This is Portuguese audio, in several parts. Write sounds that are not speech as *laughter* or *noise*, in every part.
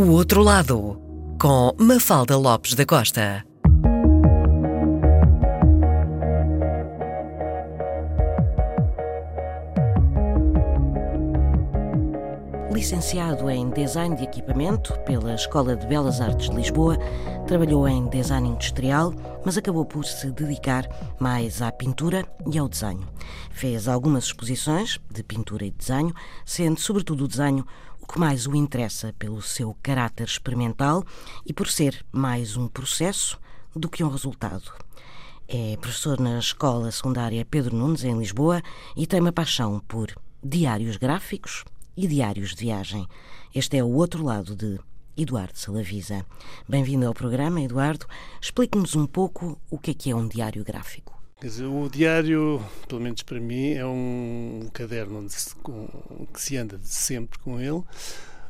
O Outro Lado, com Mafalda Lopes da Costa. Licenciado em Design de Equipamento pela Escola de Belas Artes de Lisboa, trabalhou em design industrial, mas acabou por se dedicar mais à pintura e ao desenho. Fez algumas exposições de pintura e desenho, sendo sobretudo o desenho que mais o interessa pelo seu caráter experimental e por ser mais um processo do que um resultado. É professor na Escola Secundária Pedro Nunes, em Lisboa, e tem uma paixão por diários gráficos e diários de viagem. Este é o outro lado de Eduardo Salavisa. Bem-vindo ao programa, Eduardo. Explique-nos um pouco o que é que é um diário gráfico. Dizer, o diário, pelo menos para mim, é um caderno se, com, que se anda sempre com ele.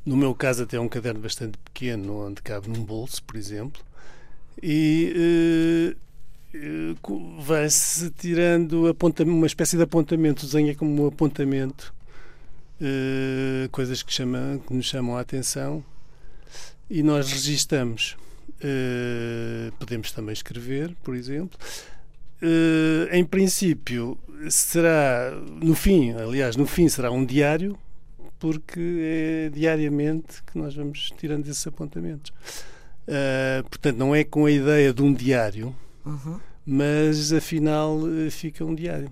No meu caso, até é um caderno bastante pequeno, onde cabe num bolso, por exemplo. E uh, vai-se tirando uma espécie de apontamento. É como um apontamento uh, coisas que, chama, que nos chamam a atenção e nós registamos. Uh, podemos também escrever, por exemplo. Uh, em princípio, será, no fim, aliás, no fim será um diário, porque é diariamente que nós vamos tirando esses apontamentos. Uh, portanto, não é com a ideia de um diário, uhum. mas afinal fica um diário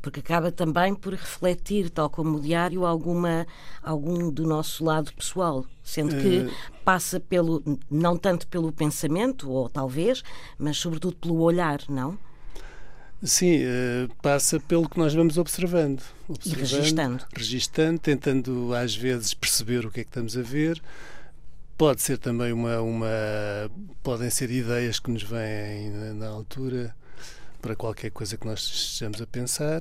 porque acaba também por refletir, tal como o diário, alguma, algum do nosso lado pessoal, sendo que uh... passa pelo, não tanto pelo pensamento, ou talvez, mas sobretudo pelo olhar, não? Sim, uh, passa pelo que nós vamos observando. observando e registando. Registando, tentando às vezes perceber o que é que estamos a ver. Pode ser também uma, uma podem ser ideias que nos vêm na, na altura para qualquer coisa que nós estejamos a pensar.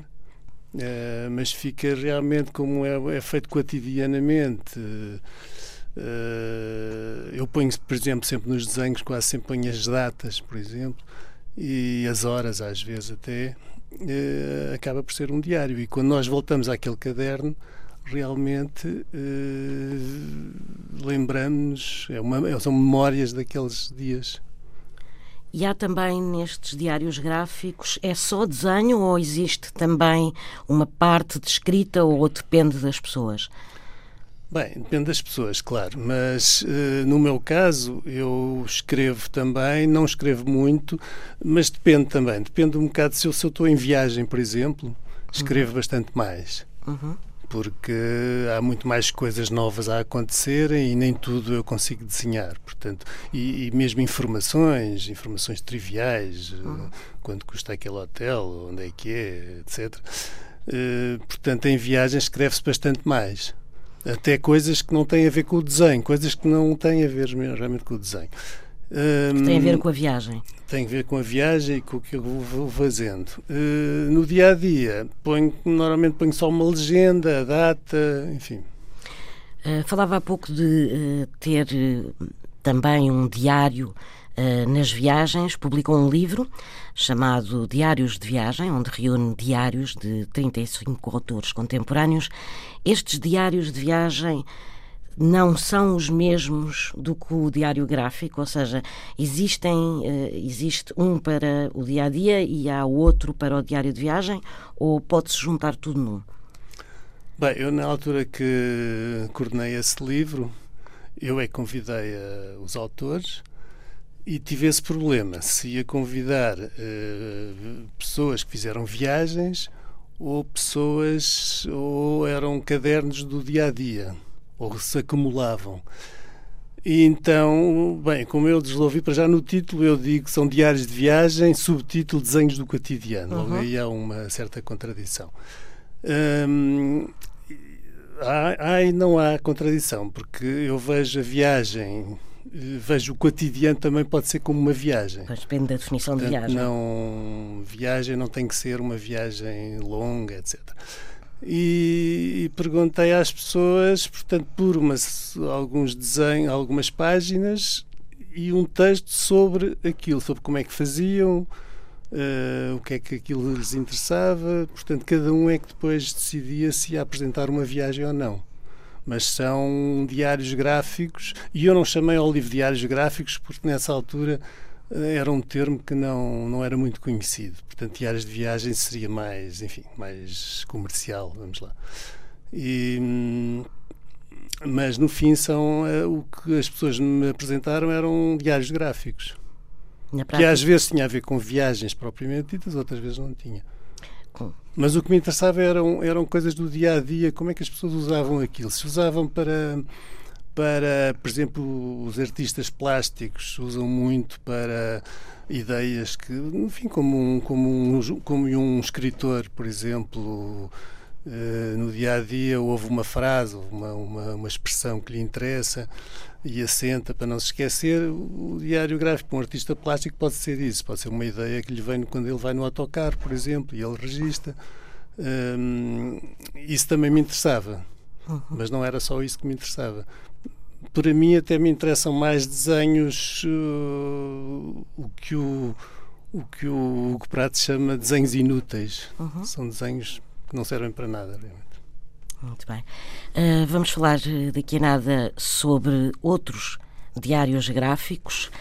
Uh, mas fica realmente como é, é feito cotidianamente. Uh, eu ponho, por exemplo, sempre nos desenhos, quase sempre ponho as datas, por exemplo, e as horas, às vezes até, uh, acaba por ser um diário. E quando nós voltamos àquele caderno, realmente lembramos, é uma, são memórias daqueles dias. E há também nestes diários gráficos, é só desenho ou existe também uma parte de escrita ou depende das pessoas? Bem, depende das pessoas, claro, mas uh, no meu caso eu escrevo também, não escrevo muito, mas depende também. Depende um bocado se eu, se eu estou em viagem, por exemplo, escrevo uhum. bastante mais. Uhum porque há muito mais coisas novas a acontecerem e nem tudo eu consigo desenhar, portanto, e, e mesmo informações, informações triviais, uhum. quanto custa aquele hotel, onde é que é, etc. Uh, eh, portanto, em viagens escreve-se bastante mais. Até coisas que não têm a ver com o desenho, coisas que não têm a ver realmente com o desenho. Um, tem a ver com a viagem. Tem a ver com a viagem e com o que eu vou fazendo. Uh, no dia a dia, ponho, normalmente ponho só uma legenda, a data, enfim. Uh, falava há pouco de uh, ter também um diário nas viagens, publicou um livro chamado Diários de Viagem, onde reúne diários de 35 autores contemporâneos. Estes diários de viagem não são os mesmos do que o diário gráfico, ou seja, existem, uh, existe um para o dia a dia e há outro para o diário de viagem, ou pode-se juntar tudo num? Bem, eu na altura que coordenei esse livro, eu é convidei uh, os autores e tive esse problema, se ia convidar uh, pessoas que fizeram viagens ou pessoas ou eram cadernos do dia a dia ou se acumulavam. E então, bem, como eu desenvolvi para já no título, eu digo que são diários de viagem, subtítulo Desenhos do Cotidiano. Uhum. aí há uma certa contradição. Hum, há, há e não há contradição, porque eu vejo a viagem, vejo o cotidiano também pode ser como uma viagem. Mas depende da definição Portanto, de viagem. Não, viagem não tem que ser uma viagem longa, etc e, e perguntei às pessoas, portanto, por umas, alguns desenhos, algumas páginas e um texto sobre aquilo, sobre como é que faziam, uh, o que é que aquilo lhes interessava. Portanto, cada um é que depois decidia se ia apresentar uma viagem ou não. Mas são diários gráficos e eu não chamei ao livro diários gráficos porque nessa altura eh, era um termo que não, não era muito conhecido. Portanto, diários de viagem seria mais, enfim, mais comercial, vamos lá. E, mas no fim são uh, o que as pessoas me apresentaram eram diários gráficos. Que às vezes tinha a ver com viagens propriamente ditas, outras vezes não tinha. Mas o que me interessava eram, eram coisas do dia a dia, como é que as pessoas usavam aquilo. Se usavam para, para, por exemplo, os artistas plásticos usam muito para ideias que, enfim, como um, como um, como um escritor, por exemplo, eh, no dia a dia houve uma frase, uma, uma, uma, expressão que lhe interessa e assenta para não se esquecer. O diário gráfico para um artista plástico pode ser isso, pode ser uma ideia que lhe vem quando ele vai no autocarro, por exemplo, e ele registra. Um, isso também me interessava, uhum. mas não era só isso que me interessava. Para mim, até me interessam mais desenhos, uh, o que o o que o Hugo Prato chama desenhos inúteis. Uhum. São desenhos que não servem para nada, realmente. Muito bem. Uh, vamos falar eh, daqui a nada sobre outros diários gráficos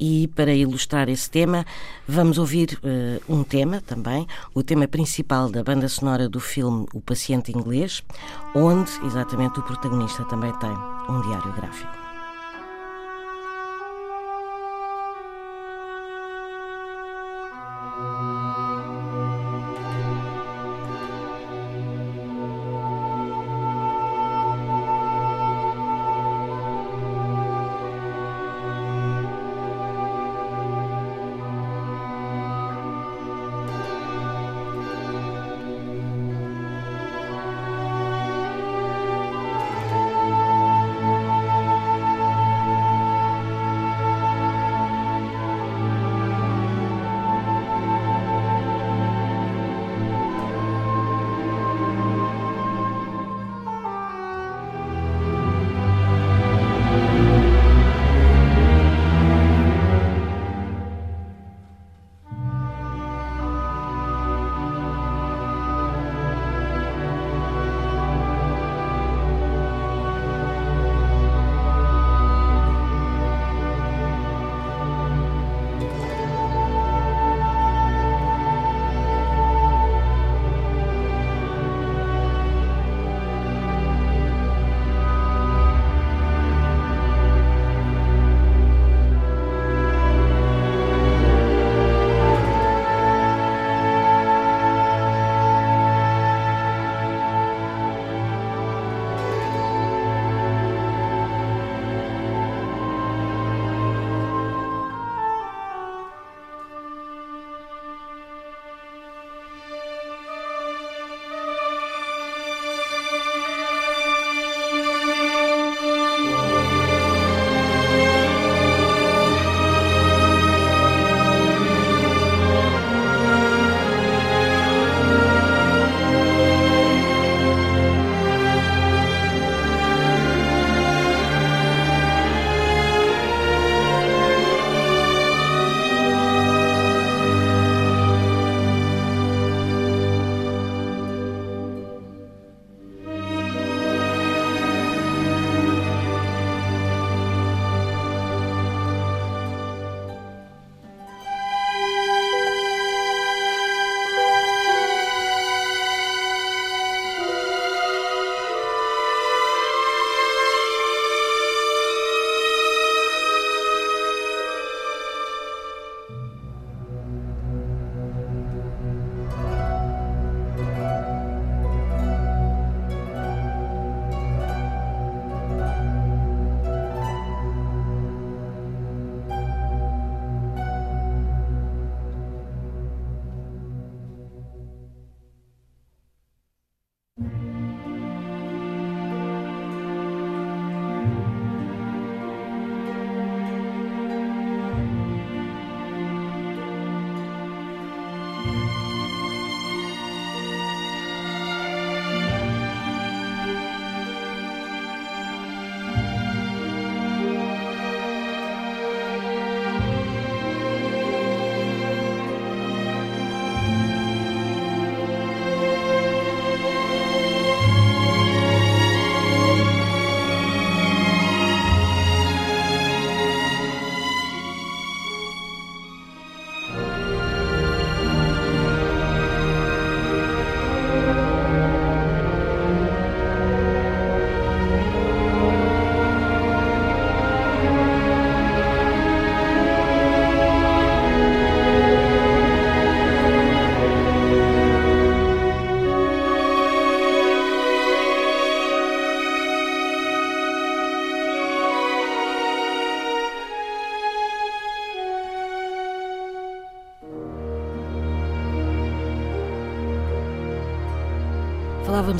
e para ilustrar esse tema vamos ouvir uh, um tema também, o tema principal da banda sonora do filme O Paciente Inglês, onde exatamente o protagonista também tem um diário gráfico.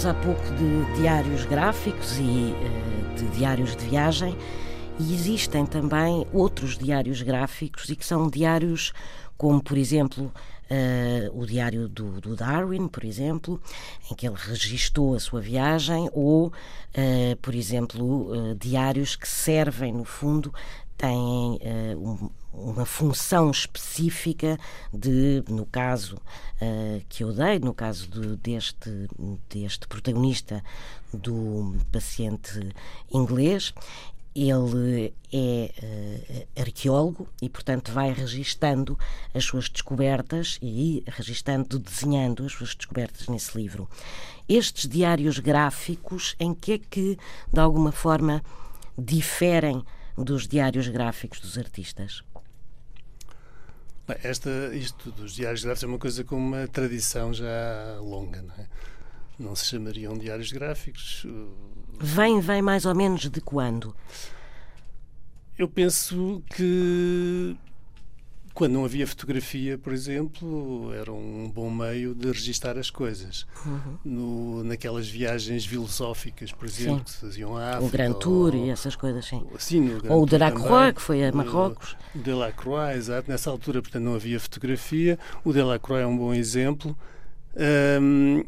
Há pouco de diários gráficos e uh, de diários de viagem, e existem também outros diários gráficos e que são diários como, por exemplo, Uh, o diário do, do, Darwin, por exemplo, em que ele registou a sua viagem, ou, uh, por exemplo, uh, diários que servem, no fundo, têm um, uma função específica de, no caso que eu dei, no caso de, deste, deste protagonista do paciente inglês, ele é uh, arqueólogo e, portanto, vai registando as suas descobertas e registando, desenhando as suas descobertas nesse livro. Estes diários gráficos, em que é que, de alguma forma, diferem dos diários gráficos dos artistas? Bem, esta, isto dos diários gráficos é uma coisa com uma tradição já longa, não é? Não se chamariam diários gráficos, Vem, vem mais ou menos de quando? Eu penso que quando não havia fotografia, por exemplo, era um bom meio de registar as coisas. Uhum. No, naquelas viagens filosóficas, por exemplo, sim. que se faziam à África. O Grand Tour ou, e essas coisas, sim. sim ou o Delacroix, que foi a Marrocos. O Delacroix, exato. Nessa altura, portanto, não havia fotografia. O Delacroix é um bom exemplo. Um,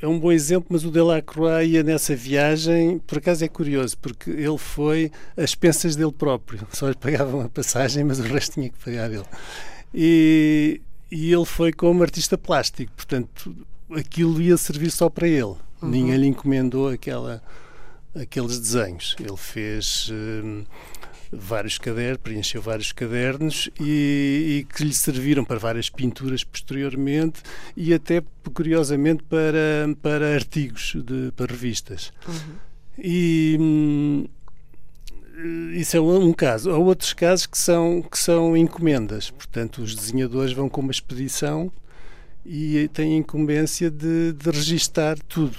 é um bom exemplo, mas o Delacroix ia nessa viagem, por acaso é curioso, porque ele foi às expensas dele próprio, só lhe pagavam a passagem, mas o resto tinha que pagar ele. E, e ele foi como artista plástico, portanto, aquilo ia servir só para ele. Uhum. Ninguém lhe encomendou aquela, aqueles desenhos. Ele fez. Hum, vários cadernos, preencheu vários cadernos e, e, que lhe serviram para várias pinturas posteriormente e até, curiosamente, para, para artigos, de, para revistas. Uhum. E hum, isso é um caso. Há outros casos que são, que são encomendas. Portanto, os desenhadores vão com uma expedição e têm incumbência de, de registar tudo.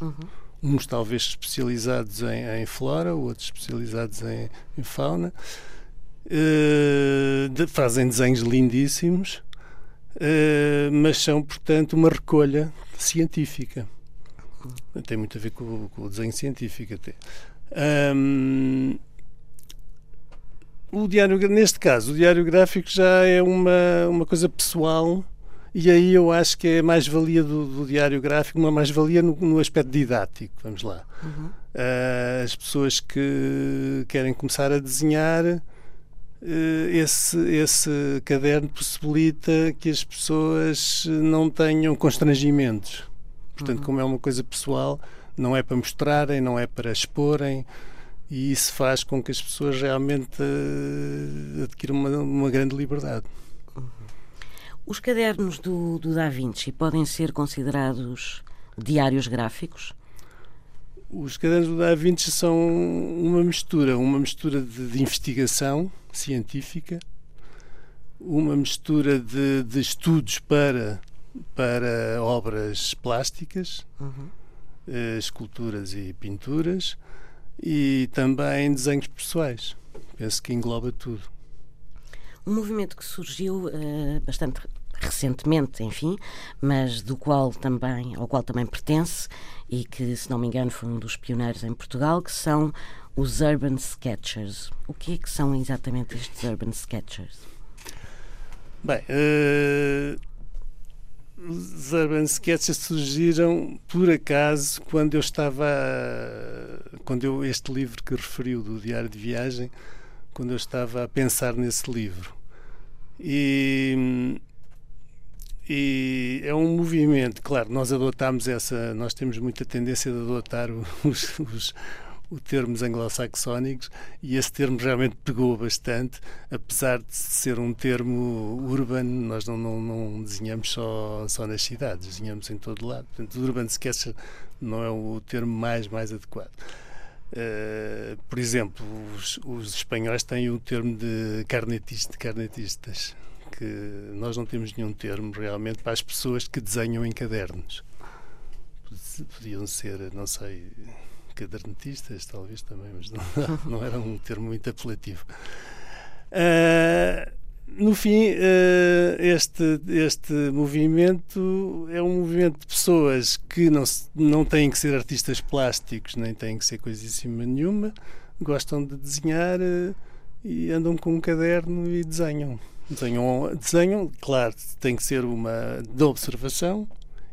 Uhum uns talvez especializados em, em flora, outros especializados em, em fauna. Uh, de, fazem desenhos lindíssimos, uh, mas são, portanto, uma recolha científica. Tem muito a ver com, com o desenho científico até. Um, o diário, neste caso, o diário gráfico já é uma, uma coisa pessoal e aí eu acho que é mais valia do, do diário gráfico, uma mais valia no, no aspecto didático. Vamos lá. Uhum. Uh, as pessoas que querem começar a desenhar, uh, esse, esse caderno possibilita que as pessoas não tenham constrangimentos. Portanto, uhum. como é uma coisa pessoal, não é para mostrarem, não é para exporem e isso faz com que as pessoas realmente uh, adquiram uma, uma grande liberdade. Os cadernos do, do Da Vinci podem ser considerados diários gráficos? Os cadernos do Da Vinci são uma mistura, uma mistura de, de investigação científica, uma mistura de, de, estudos para, para obras plásticas, uhum. Eh, esculturas e pinturas, e também desenhos pessoais. Penso que engloba tudo. Um movimento que surgiu uh, bastante recentemente, enfim, mas do qual também, ao qual também pertence e que, se não me engano, foi um dos pioneiros em Portugal, que são os Urban Sketchers. O que é que são exatamente estes Urban Sketchers? Bem, uh, os Urban Sketchers surgiram por acaso quando eu estava, quando eu este livro que referiu do diário de viagem, quando eu estava a pensar nesse livro. E e é um movimento, claro, nós adotamos essa, nós temos muita tendência de adotar *laughs* os, os, os termos anglo-saxónicos e esse termo realmente pegou bastante, apesar de ser um termo urban, nós não, não, não desenhamos só, só nas cidades, desenhamos em todo lado. Portanto, urban sketcher não é o termo mais, mais adequado. Uh, por exemplo, os, os, espanhóis têm o termo de carnetista, carnetistas que nós não temos nenhum termo realmente para as pessoas que desenham em cadernos. Podiam ser, não sei, cadernetistas, talvez também, mas não, *laughs* não era um termo muito apelativo. Uh, no fim, uh, este, este movimento é um movimento de pessoas que não, não têm que ser artistas plásticos, nem têm que ser coisíssima nenhuma, gostam de desenhar uh, e andam com um caderno e desenham. Desenham, desenham, claro, tem que ser uma de observação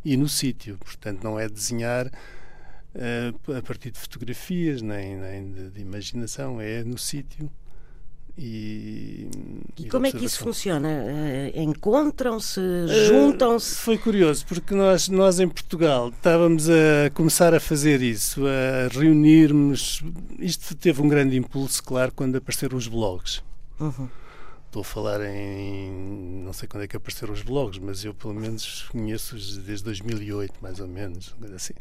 e no sítio, portanto, não é desenhar uh, a partir de fotografias nem, nem de, de imaginação, é no sítio e, e, como é que isso funciona? Uh, Encontram-se, juntam-se? Uh, foi curioso, porque nós, nós em Portugal estávamos a começar a fazer isso, a reunirmos. Isto teve um grande impulso, claro, quando apareceram os blogs. Uhum. Estou a falar em. Não sei quando é que apareceram os blogs, mas eu pelo menos conheço-os desde 2008, mais ou menos, assim.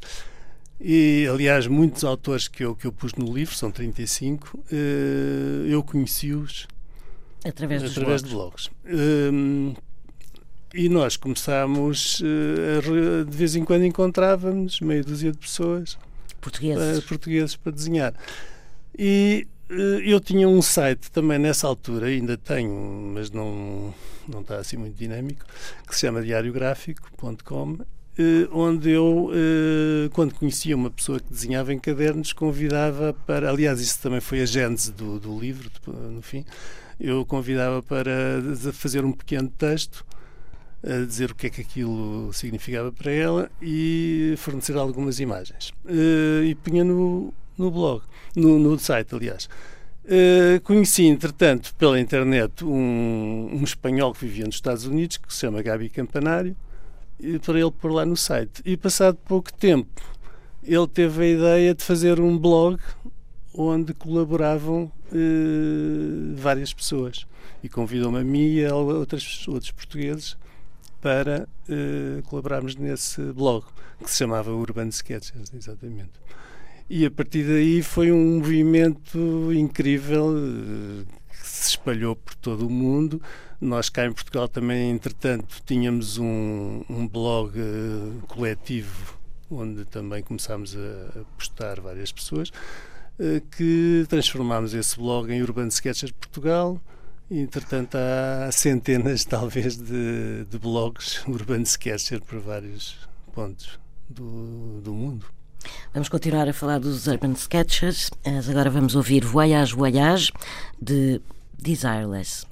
E, aliás, muitos autores que eu, que eu pus no livro, são 35, eh, eu conheci-os através, através de blogs. Um, e nós começámos, uh, de vez em quando encontrávamos meia dúzia de pessoas portugueses, uh, portugueses para desenhar. E eu tinha um site também nessa altura, ainda tenho, mas não, não está assim muito dinâmico, que se chama diariográfico.com eh, onde eu, eh, quando conhecia uma pessoa que desenhava em cadernos, convidava para. Aliás, isso também foi a gênese do, do livro, no fim. Eu convidava para fazer um pequeno texto, a dizer o que é que aquilo significava para ela e fornecer algumas imagens. Eh, e punha no, no blog, no, no site, aliás. Uh, conheci, entretanto, pela internet um, um espanhol que vivia nos Estados Unidos, que se chama Gabi Campanário, para ele pôr lá no site. E passado pouco tempo, ele teve a ideia de fazer um blog onde colaboravam eh, várias pessoas. E convidou-me a mim e a outras, outros portugueses para eh, colaborarmos nesse blog, que se chamava Urban Sketches, exatamente. E a partir daí foi um movimento incrível eh, que se espalhou por todo o mundo nós cá em Portugal também, entretanto, tínhamos um, um blog uh, coletivo onde também começámos a, postar várias pessoas, uh, que transformámos esse blog em Urban Sketchers Portugal. E, entretanto, há centenas, *laughs* talvez, de, de blogs *laughs* Urban Sketcher por vários pontos do, do mundo. Vamos continuar a falar dos Urban Sketchers, mas agora vamos ouvir Voyage Voyage de Desireless.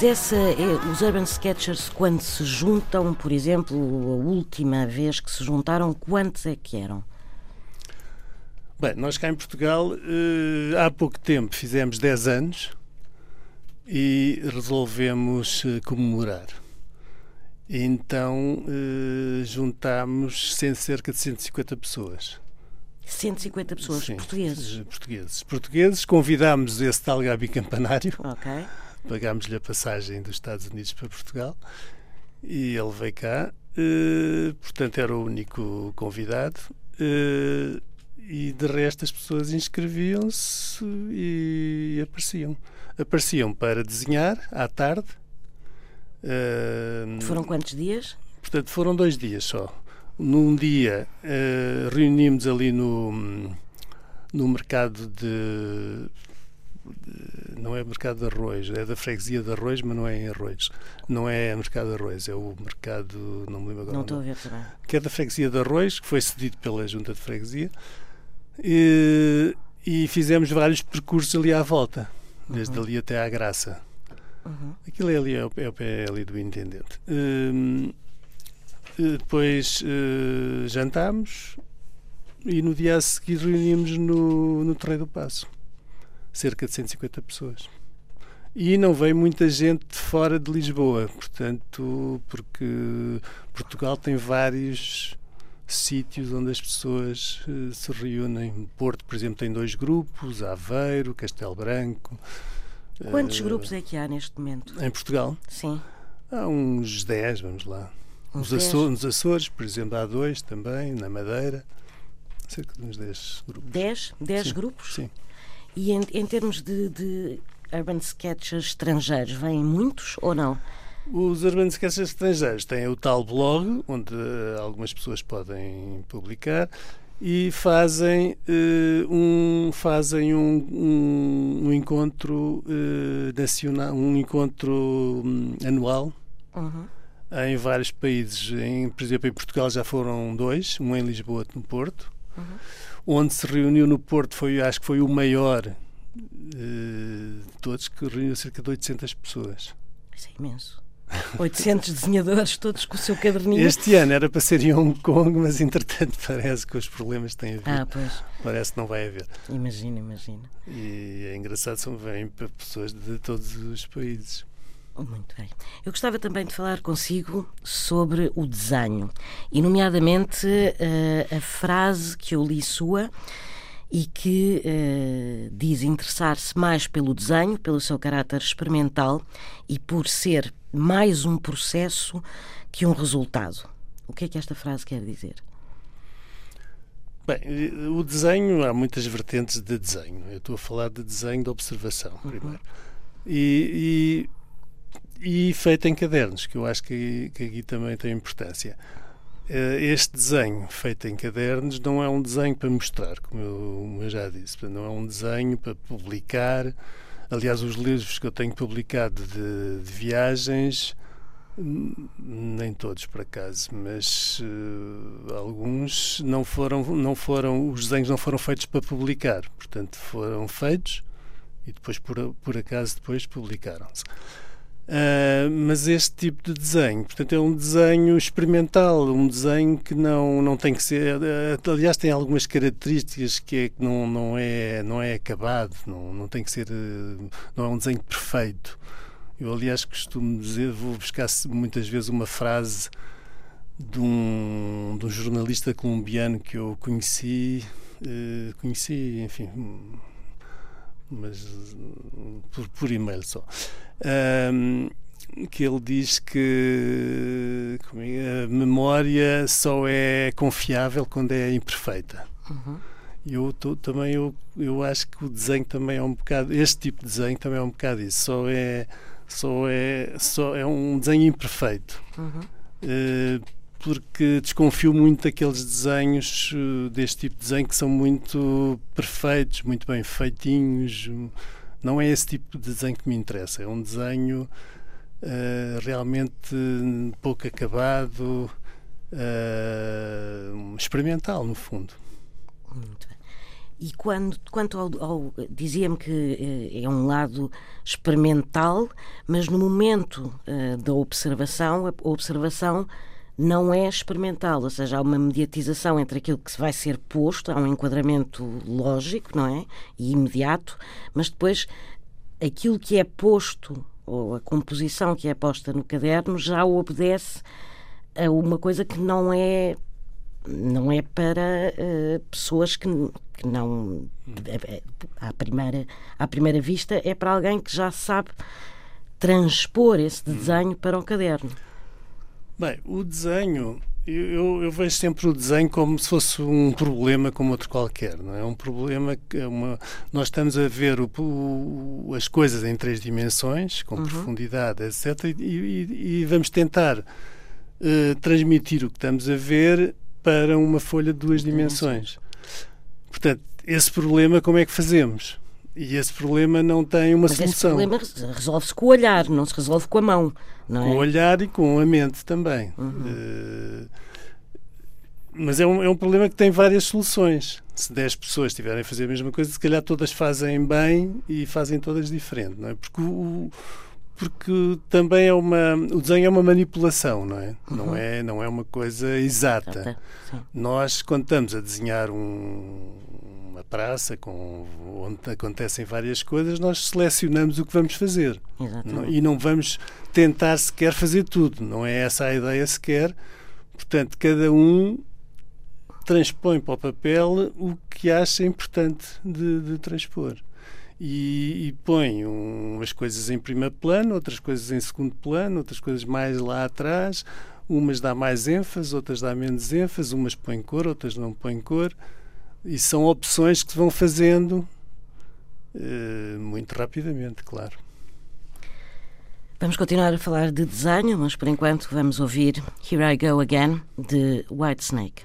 Mas essa é, os Urban Sketchers, quando se juntam, por exemplo, a última vez que se juntaram, quantos é que eram? Bem, nós cá em Portugal, eh, há pouco tempo, fizemos 10 anos e resolvemos eh, comemorar. Então eh, juntámos cerca de 150 pessoas. 150 pessoas Sim, portugueses? Portugueses. Portugueses. Convidámos esse tal Gabi Campanário. Ok. Pagámos-lhe a passagem dos Estados Unidos para Portugal e ele veio cá. Uh, portanto, era o único convidado. Uh, e de resto as pessoas inscreviam-se e apareciam. Apareciam para desenhar à tarde. Uh, foram quantos dias? Portanto, foram dois dias só. Num dia uh, reunimos ali no, no mercado de, de, Não é mercado de arroz, é da freguesia de arroz, mas não é em arroz. Não é mercado de arroz, é o mercado. Não me lembro agora. Não estou a ver também. Que é da freguesia de arroz, que foi cedido pela junta de freguesia. E, e fizemos vários percursos ali à volta, desde uhum. ali até à Graça. Uhum. Aquilo é ali, é o, é o pé ali do intendente. Uh, depois uh, jantámos e no dia a seguir reunimos no, no Terreiro do Passo. Cerca de 150 pessoas. E não veio muita gente de fora de Lisboa, portanto, porque Portugal tem vários sítios onde as pessoas uh, se reúnem. Porto, por exemplo, tem dois grupos, Aveiro, Castelo Branco. Quantos uh, grupos é que há neste momento? Em Portugal? Sim. Há uns 10, vamos lá. Uns nos, Açores, nos Açores, por exemplo, há dois também, na Madeira. Cerca de uns 10 grupos. 10? 10 grupos? Sim. E em, em termos de, de urban sketches estrangeiros, vêm muitos ou não? Os Urban Sketches estrangeiros têm o tal blog, onde uh, algumas pessoas podem publicar, e fazem, uh, um, fazem um, um, um encontro uh, nacional, um encontro um, anual uhum. em vários países. Em, por exemplo, em Portugal já foram dois, um em Lisboa, outro no Porto. Uhum. Onde se reuniu no Porto foi, acho que foi o maior de todos, que reuniu cerca de 800 pessoas. Isso é imenso. *laughs* 800 desenhadores, todos com o seu caderninho. Este ano era para ser em Hong Kong, mas entretanto *laughs* parece que os problemas têm havido. Ah, pois. Parece que não vai haver. Imagina, imagina. E é engraçado, são vêm para pessoas de todos os países. Muito bem. Eu gostava também de falar consigo sobre o desenho, e nomeadamente uh, a frase que eu li sua e que uh, diz interessar-se mais pelo desenho, pelo seu caráter experimental e por ser mais um processo que um resultado. O que é que esta frase quer dizer? Bem, o desenho, há muitas vertentes de desenho. Eu estou a falar de desenho de observação, uhum. primeiro. E, e, e, feito em cadernos, que eu acho que, que aqui também tem importância. Eh, este desenho feito em cadernos não é um desenho para mostrar, como eu, como eu já disse. Não é um desenho para publicar Aliás, os livros que eu tenho publicado de, de viagens, nem todos por acaso, mas uh, alguns não foram, não foram, os desenhos não foram feitos para publicar, portanto foram feitos e depois por, por acaso depois publicaram-se. Uh, mas este tipo de desenho, portanto, é um desenho experimental, um desenho que não, não tem que ser. Uh, aliás, tem algumas características que, é, que não, não, é, não é acabado, não, não tem que ser. Uh, não é um desenho perfeito. Eu, aliás, costumo dizer, vou buscar muitas vezes uma frase de um, de um jornalista colombiano que eu conheci, conheci, enfim, mas por, por e-mail só um, que ele diz que é, a memória só é confiável quando é imperfeita. Uhum. Eu tô, também eu, eu acho que o desenho também é um bocado este tipo de desenho também é um bocado isso. Só é só é só é um desenho imperfeito. Uhum. Uh, porque desconfio muito daqueles desenhos uh, deste tipo de desenho que são muito perfeitos, muito bem feitinhos não é esse tipo de desenho que me interessa. É um desenho uh, realmente pouco acabado, uh, experimental, no fundo. Muito bem. E quando, quanto ao, ao dizia-me que eh, é um lado experimental, mas no momento uh, da observação, a observação não é experimental, ou seja, há uma mediatização entre aquilo que vai ser posto, há um enquadramento lógico, não é? E imediato, mas depois aquilo que é posto, ou a composição que é posta no caderno, já obedece a uma coisa que não é não é para uh, pessoas que, que não à primeira à primeira vista é para alguém que já sabe transpor esse desenho para o caderno. Bem, o desenho eu, eu, vejo sempre o desenho como se fosse um problema como outro qualquer, não é? Um problema que é uma, nós estamos a ver o, o, as coisas em três dimensões, com uhum. profundidade, etc. E, e, e vamos tentar uh, transmitir o que estamos a ver para uma folha de duas dimensões. Portanto, esse problema como é que fazemos? E esse problema não tem uma Mas solução. Esse problema resolve-se com o olhar, não se resolve com a mão. Não com é? o olhar e com a mente também. Uhum. Uh, mas é um, é um problema que tem várias soluções. Se 10 pessoas estiverem a fazer a mesma coisa, se calhar todas fazem bem e fazem todas diferente, não é? Porque o, porque também é uma o desenho é uma manipulação não é? Uhum. não é não é uma coisa exata. Nós quando estamos a desenhar um, uma praça com onde acontecem várias coisas nós selecionamos o que vamos fazer. Não, e não vamos tentar sequer fazer tudo. Não é essa a ideia sequer. Portanto cada um transpõe para o papel o que acha importante de, de transpor e, e põe umas coisas em primeiro plano, outras coisas em segundo plano, outras coisas mais lá atrás. Umas dá mais ênfase, outras dá menos ênfase, umas põem cor, outras não põem cor. E são opções que se vão fazendo uh, muito rapidamente, claro. Vamos continuar a falar de desenho, mas por enquanto vamos ouvir Here I Go Again de Whitesnake.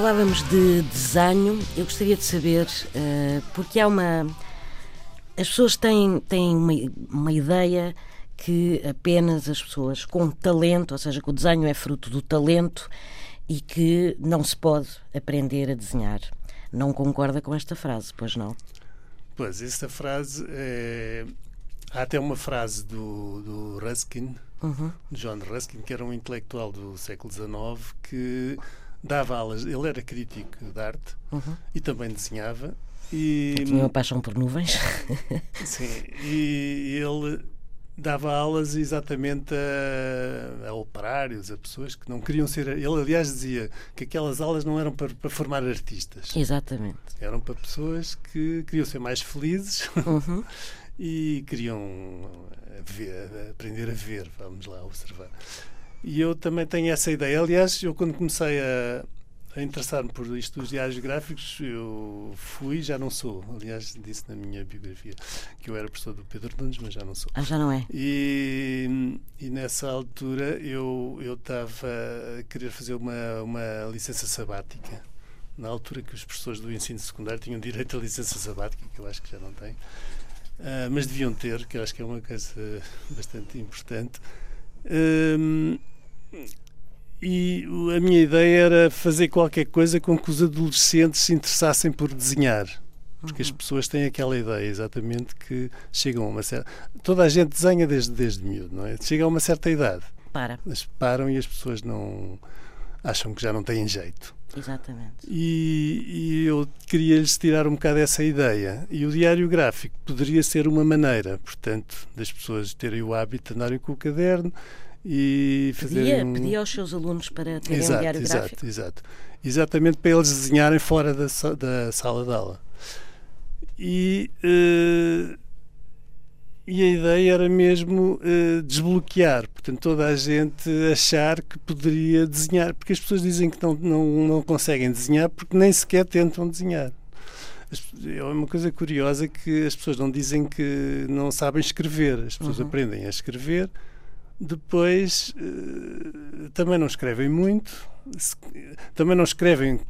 Falávamos de desenho, eu gostaria de saber, uh, porque há uma. As pessoas têm, têm uma, uma ideia que apenas as pessoas com talento, ou seja, que o desenho é fruto do talento e que não se pode aprender a desenhar. Não concorda com esta frase, pois não? Pois, esta frase é... Há até uma frase do, do Ruskin, uhum. John Ruskin, que era um intelectual do século XIX, que dava aulas, ele era crítico de arte uhum. e também desenhava. E, tinha uma paixão por nuvens. *laughs* Sim, e ele dava aulas exatamente a, a, operários, a pessoas que não queriam ser. Ele, aliás, dizia que aquelas aulas não eram para, para formar artistas. Exatamente. Eram para pessoas que queriam ser mais felizes uhum. *laughs* e queriam ver, aprender a ver, vamos lá, observar. E eu também tenho essa ideia. Aliás, eu quando comecei a, a interessar-me por isto dos diários gráficos, eu fui, já não sou. Aliás, disse na minha biografia que eu era professor do Pedro Nunes, mas já não sou. Ah, já não é? E, e nessa altura eu estava a querer fazer uma, uma licença sabática. Na altura que os professores do ensino secundário tinham direito à licença sabática, que eu acho que já não têm. Uh, mas deviam ter, que eu acho que é uma coisa bastante importante. Uh, e a minha ideia era fazer qualquer coisa com que os adolescentes se interessassem por desenhar. Porque as uhum. pessoas têm aquela ideia, exatamente, que chegam a uma certa. Toda a gente desenha desde, desde miúdo, não é? Chega a uma certa idade. Para. Mas param e as pessoas não. acham que já não têm jeito. Exatamente. E, e eu queria-lhes tirar um bocado essa ideia. E o diário gráfico poderia ser uma maneira, portanto, das pessoas terem o hábito de andarem com o caderno e pedia, um... pedia aos seus alunos para terem exato, um diário exato, gráfico? Exato, exatamente para eles desenharem fora da, da sala de aula. E, uh, e a ideia era mesmo uh, desbloquear, portanto, toda a gente achar que poderia desenhar, porque as pessoas dizem que não, não, não conseguem desenhar porque nem sequer tentam desenhar. É uma coisa curiosa que as pessoas não dizem que não sabem escrever, as pessoas uhum. aprendem a escrever depois, eh, também não escrevem muito, também não escrevem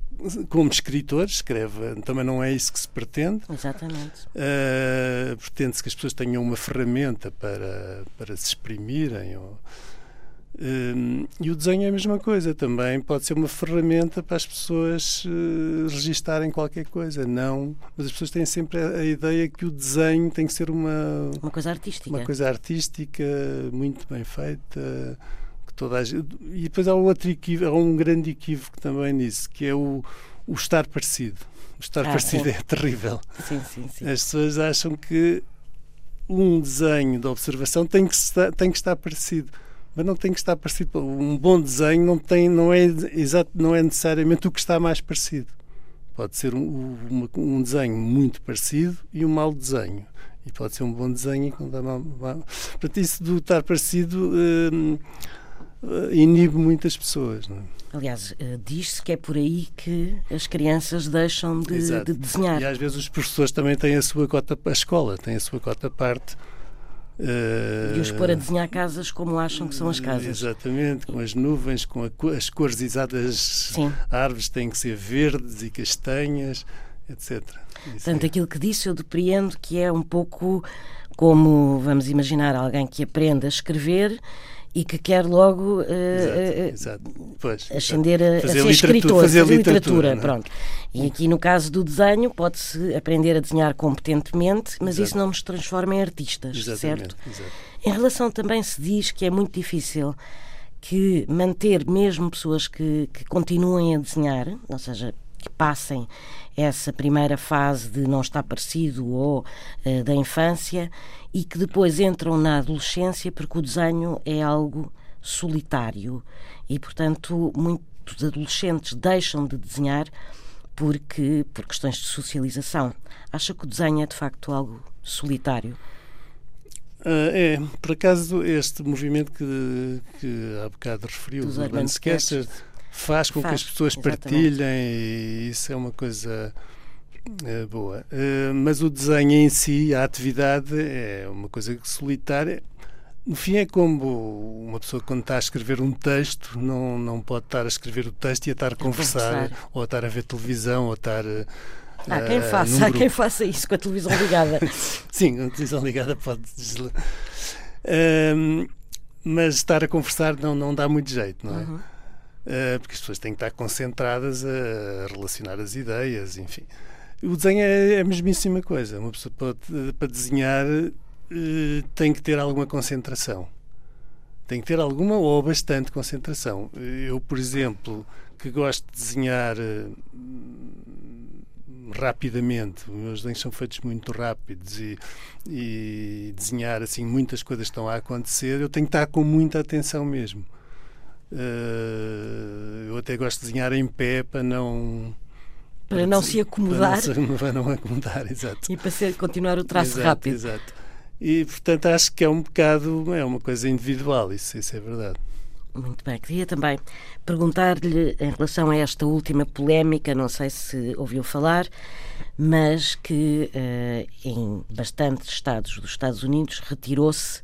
como escritores, escreve, também não é isso que se pretende. Exatamente. Uh, Pretende-se que as pessoas tenham uma ferramenta para, para se exprimirem. Ou, uh, e o desenho é a mesma coisa, também pode ser uma ferramenta para as pessoas uh, registarem qualquer coisa, não. Mas as pessoas têm sempre a, a, ideia que o desenho tem que ser uma. Uma coisa artística. Uma coisa artística, muito bem feita toda a gente. E depois há um outro equívoco, há um grande equívoco também nisso, que é o, o estar parecido. O estar ah, parecido sim. é terrível. Sim, sim, sim. As pessoas acham que um desenho de observação tem que estar, tem que estar parecido. Mas não tem que estar parecido. Um bom desenho não, tem, não, é, exato, não é necessariamente o que está mais parecido. Pode ser um, um, um desenho muito parecido e um mau desenho. E pode ser um bom desenho e não dá mal. mal. Portanto, isso do estar parecido. Hum, inibe muitas pessoas. É? Aliás, uh, diz-se que é por aí que as crianças deixam de, de, desenhar. E às vezes os professores também têm a sua cota, a escola tem a sua cota parte. Uh, de os pôr a desenhar casas como acham que são as casas. Exatamente, com as nuvens, com a, as cores exatas. Sim. árvores têm que ser verdes e castanhas, etc. Portanto, é. aquilo que disse eu depreendo que é um pouco como, vamos imaginar, alguém que aprende a escrever e que quer logo uh, exato, exato. Pois, ascender a, a, ser escritor, fazer, fazer literatura. literatura é? pronto. E aqui no caso do desenho, pode-se aprender a desenhar competentemente, mas exato. isso não nos transforma em artistas, Exatamente, certo? Exato. Em relação também se diz que é muito difícil que manter mesmo pessoas que, que continuem a desenhar, ou seja, que passem essa primeira fase de não estar parecido ou uh, da infância e que depois entram na adolescência porque o desenho é algo solitário e, portanto, muitos adolescentes deixam de desenhar porque por questões de socialização. Acha que o desenho é de facto algo solitário? Uh, é, por acaso este movimento que, que há bocado referiu, Dos Urban Sketchers, faz com faz, que as pessoas exatamente. partilhem e isso é uma coisa é, boa. Uh, mas o desenho em si, a atividade, é uma coisa solitária. no fim é como uma pessoa quando está a escrever um texto não, não pode estar a escrever o texto e a estar a conversar, conversar. ou a estar a ver televisão ou a estar Há quem faça, há quem faça isso com a televisão ligada. *laughs* Sim, a televisão ligada pode. Um, mas estar a conversar não, não dá muito jeito, não é? Uhum. Uh, porque as pessoas têm que estar concentradas a relacionar as ideias, enfim. O desenho é, é a mesmíssima coisa. Uma pessoa pode, para desenhar uh, tem que ter alguma concentração. Tem que ter alguma ou bastante concentração. Eu, por exemplo, que gosto de desenhar rapidamente. Os meus desenhos são feitos muito rápidos e, e, desenhar assim muitas coisas estão a acontecer. Eu tenho que estar com muita atenção mesmo. Uh, eu até gosto de desenhar em pé para não para não se acomodar para não, *laughs* para não acomodar, exato. E para ser, continuar o traço exato, rápido. Exato. E portanto acho que é um bocado, é uma coisa individual, isso, isso é verdade. Muito bem. Queria também perguntar-lhe em relação a esta última polémica, não sei se ouviu falar, mas que uh, em bastantes estados dos Estados Unidos retirou-se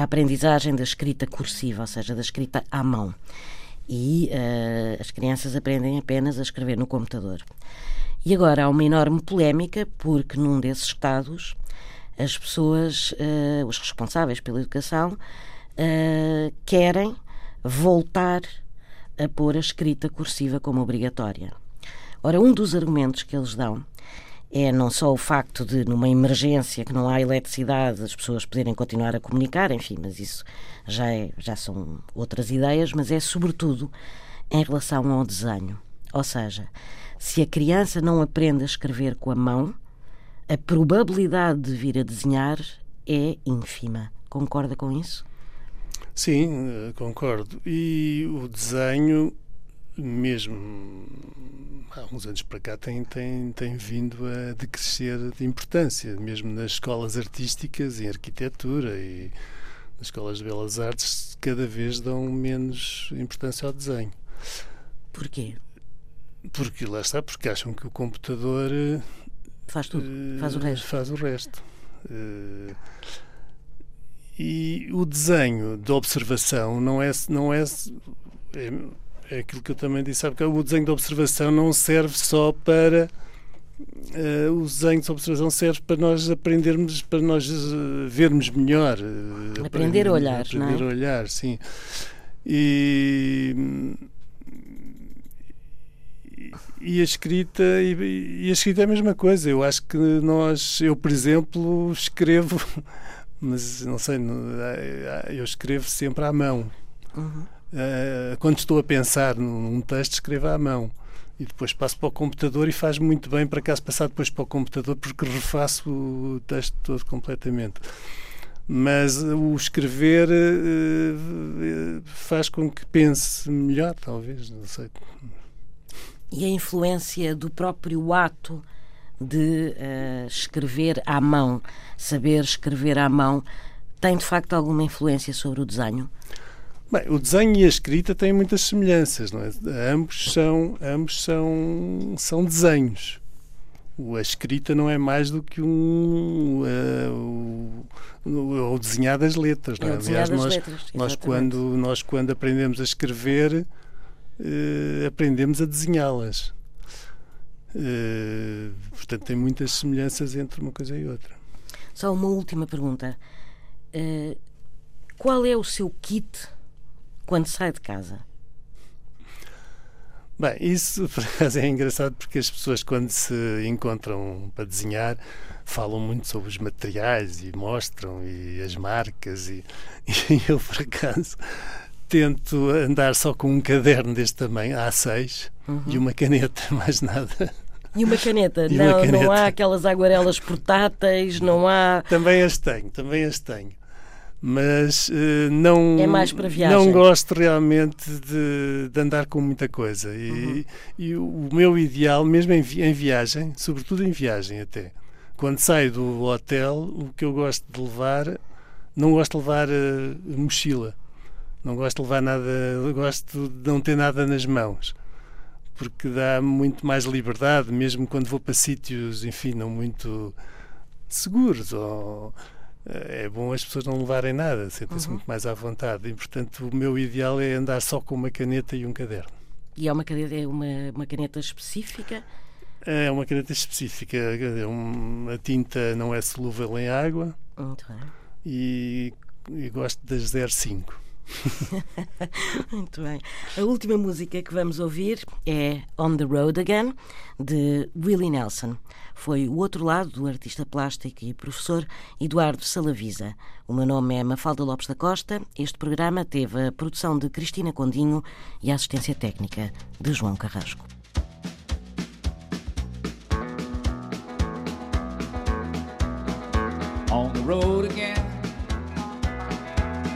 a aprendizagem da escrita cursiva, ou seja, da escrita à mão. E uh, as crianças aprendem apenas a escrever no computador. E agora há uma enorme polémica, porque num desses estados as pessoas, uh, os responsáveis pela educação, querem voltar a pôr a escrita cursiva como obrigatória. Ora, um dos argumentos que eles dão é não só o facto de, numa emergência que não há eletricidade, as pessoas poderem continuar a comunicar, enfim, mas isso já, é, já são outras ideias, mas é sobretudo em relação ao desenho. Ou seja, se a criança não aprende a escrever com a mão, a probabilidade de vir a desenhar é ínfima. Concorda com isso? Sim, eh, concordo. E o desenho, mesmo há uns anos para cá, tem, tem, tem vindo a decrescer de importância, mesmo nas escolas artísticas, em arquitetura e nas escolas de belas artes, cada vez dão menos importância ao desenho. Porquê? Porque lá está, porque acham que o computador eh, faz tudo, faz o resto. Faz o resto. Uh, e o desenho de observação não é, não é, é, é aquilo que eu também disse há bocado, o desenho de observação não serve só para Uh, o desenho de observação serve para nós aprendermos, para nós uh, vermos melhor. Uh, aprender a olhar, aprender não é? a olhar, sim. E, e a escrita e, e, a escrita é a mesma coisa. Eu acho que nós, eu por exemplo, escrevo *laughs* mas não sei, eu escrevo sempre à mão. Uhum. Uh, quando estou a pensar num texto, escrevo à mão. E depois passo para o computador e faz muito bem para caso passar depois para o computador porque refaço o texto todo completamente. Mas o escrever uh, faz com que pense melhor, talvez, não sei. E a influência do próprio ato de uh, escrever à mão, saber escrever à mão, tem de facto alguma influência sobre o desenho? Bem, o desenho e a escrita têm muitas semelhanças, não é? Ambos são, ambos são, são desenhos. A escrita não é mais do que um uh, o, o desenhar das letras, não é? é Aliás, nós, letras, nós quando nós quando aprendemos a escrever uh, aprendemos a desenhá-las. Uh, portanto, tem muitas semelhanças entre uma coisa e outra. Só uma última pergunta. Qual é o seu kit quando sai de casa? Bem, isso *laughs* por acaso é engraçado porque as pessoas, quando se encontram para desenhar, falam muito sobre os materiais e mostram e as marcas. E, *laughs* e eu, por acaso, tento andar só com um caderno deste tamanho, A6, uhum. e uma caneta, *laughs* mais nada. E uma caneta? E não, uma caneta. não há aquelas aguarelas portáteis, não há. Também as tenho, também as tenho. Mas uh, não. É. Não gosto realmente de, de andar com muita coisa. E, uhum. e o meu ideal, mesmo em, em viagem, sobretudo em viagem até, quando saio do hotel, o que eu gosto de levar, não gosto de levar uh, mochila. Não gosto de levar nada, gosto de não ter nada nas mãos porque dá muito mais liberdade, mesmo quando vou para sítios, enfim, não muito seguros. Ou, é bom as pessoas não levarem nada, sentem-se uhum. muito mais à vontade. E, portanto, o meu ideal é andar só com uma caneta e um caderno. E é uma caneta, é uma, uma caneta específica? É uma caneta específica. a tinta não é solúvel em água. Muito bem. E, e gosto das 05. *laughs* Muito bem. A última música que vamos ouvir é On the Road Again, de Willie Nelson. Foi o outro lado do artista plástico e professor Eduardo Salavisa. O meu nome é Mafalda Lopes da Costa. Este programa teve a produção de Cristina Condinho e a assistência técnica de João Carrasco. On the road.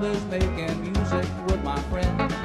Making music with my friends.